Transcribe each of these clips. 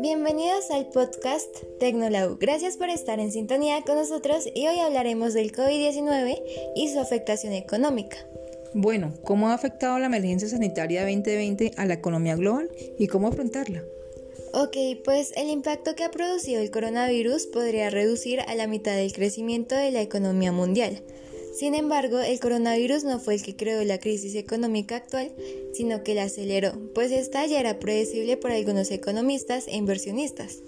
Bienvenidos al podcast Tecnolau. Gracias por estar en sintonía con nosotros y hoy hablaremos del COVID-19 y su afectación económica. Bueno, ¿cómo ha afectado la emergencia sanitaria 2020 a la economía global y cómo afrontarla? Ok, pues el impacto que ha producido el coronavirus podría reducir a la mitad del crecimiento de la economía mundial. Sin embargo, el coronavirus no fue el que creó la crisis económica actual, sino que la aceleró, pues esta ya era predecible por algunos economistas e inversionistas.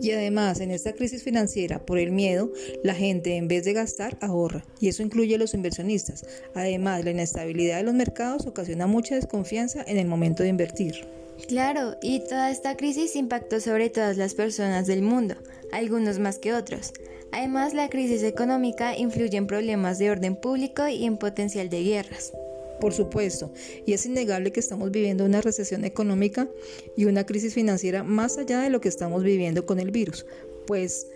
Y además, en esta crisis financiera, por el miedo, la gente en vez de gastar ahorra, y eso incluye a los inversionistas. Además, la inestabilidad de los mercados ocasiona mucha desconfianza en el momento de invertir. Claro, y toda esta crisis impactó sobre todas las personas del mundo, algunos más que otros. Además, la crisis económica influye en problemas de orden público y en potencial de guerras. Por supuesto, y es innegable que estamos viviendo una recesión económica y una crisis financiera más allá de lo que estamos viviendo con el virus, pues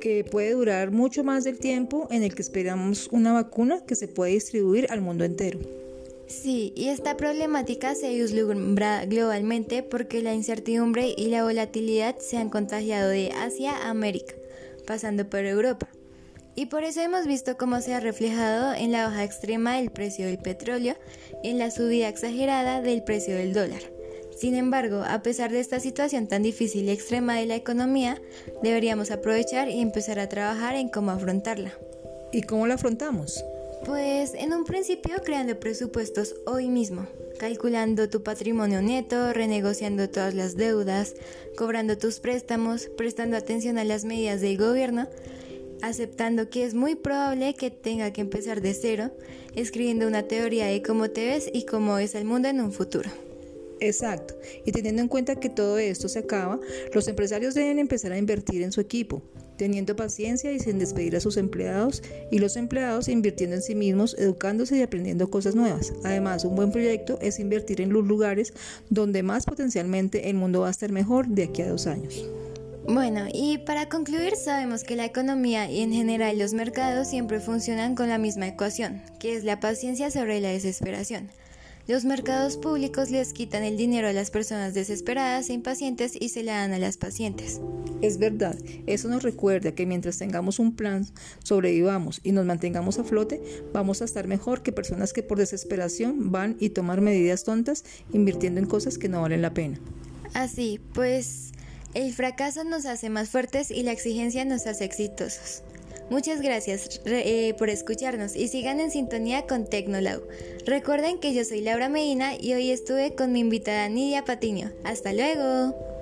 que puede durar mucho más del tiempo en el que esperamos una vacuna que se puede distribuir al mundo entero. Sí, y esta problemática se vislumbra globalmente porque la incertidumbre y la volatilidad se han contagiado de Asia a América, pasando por Europa. Y por eso hemos visto cómo se ha reflejado en la baja extrema del precio del petróleo y en la subida exagerada del precio del dólar. Sin embargo, a pesar de esta situación tan difícil y extrema de la economía, deberíamos aprovechar y empezar a trabajar en cómo afrontarla. ¿Y cómo la afrontamos? Pues en un principio creando presupuestos hoy mismo, calculando tu patrimonio neto, renegociando todas las deudas, cobrando tus préstamos, prestando atención a las medidas del gobierno, aceptando que es muy probable que tenga que empezar de cero, escribiendo una teoría de cómo te ves y cómo es el mundo en un futuro. Exacto. Y teniendo en cuenta que todo esto se acaba, los empresarios deben empezar a invertir en su equipo, teniendo paciencia y sin despedir a sus empleados, y los empleados invirtiendo en sí mismos, educándose y aprendiendo cosas nuevas. Además, un buen proyecto es invertir en los lugares donde más potencialmente el mundo va a estar mejor de aquí a dos años. Bueno, y para concluir, sabemos que la economía y en general los mercados siempre funcionan con la misma ecuación, que es la paciencia sobre la desesperación. Los mercados públicos les quitan el dinero a las personas desesperadas e impacientes y se la dan a las pacientes. Es verdad, eso nos recuerda que mientras tengamos un plan, sobrevivamos y nos mantengamos a flote, vamos a estar mejor que personas que por desesperación van y toman medidas tontas invirtiendo en cosas que no valen la pena. Así, pues el fracaso nos hace más fuertes y la exigencia nos hace exitosos. Muchas gracias eh, por escucharnos y sigan en sintonía con Tecnolau. Recuerden que yo soy Laura Medina y hoy estuve con mi invitada Nidia Patiño. Hasta luego.